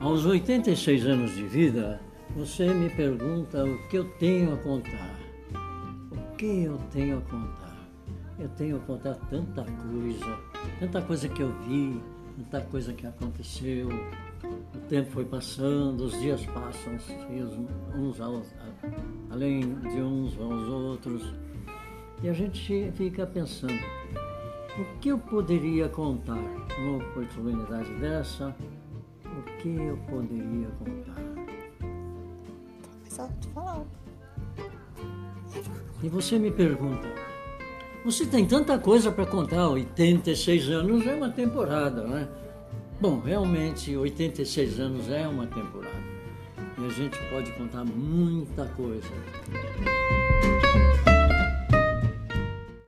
Aos 86 anos de vida, você me pergunta o que eu tenho a contar. O que eu tenho a contar? Eu tenho a contar tanta coisa, tanta coisa que eu vi, tanta coisa que aconteceu. O tempo foi passando, os dias passam, uns aos, além de uns aos outros. E a gente fica pensando, o que eu poderia contar numa oportunidade dessa? O que eu poderia contar? Só tu falar. E você me pergunta, você tem tanta coisa para contar, 86 anos é uma temporada, né? Bom, realmente 86 anos é uma temporada. E a gente pode contar muita coisa.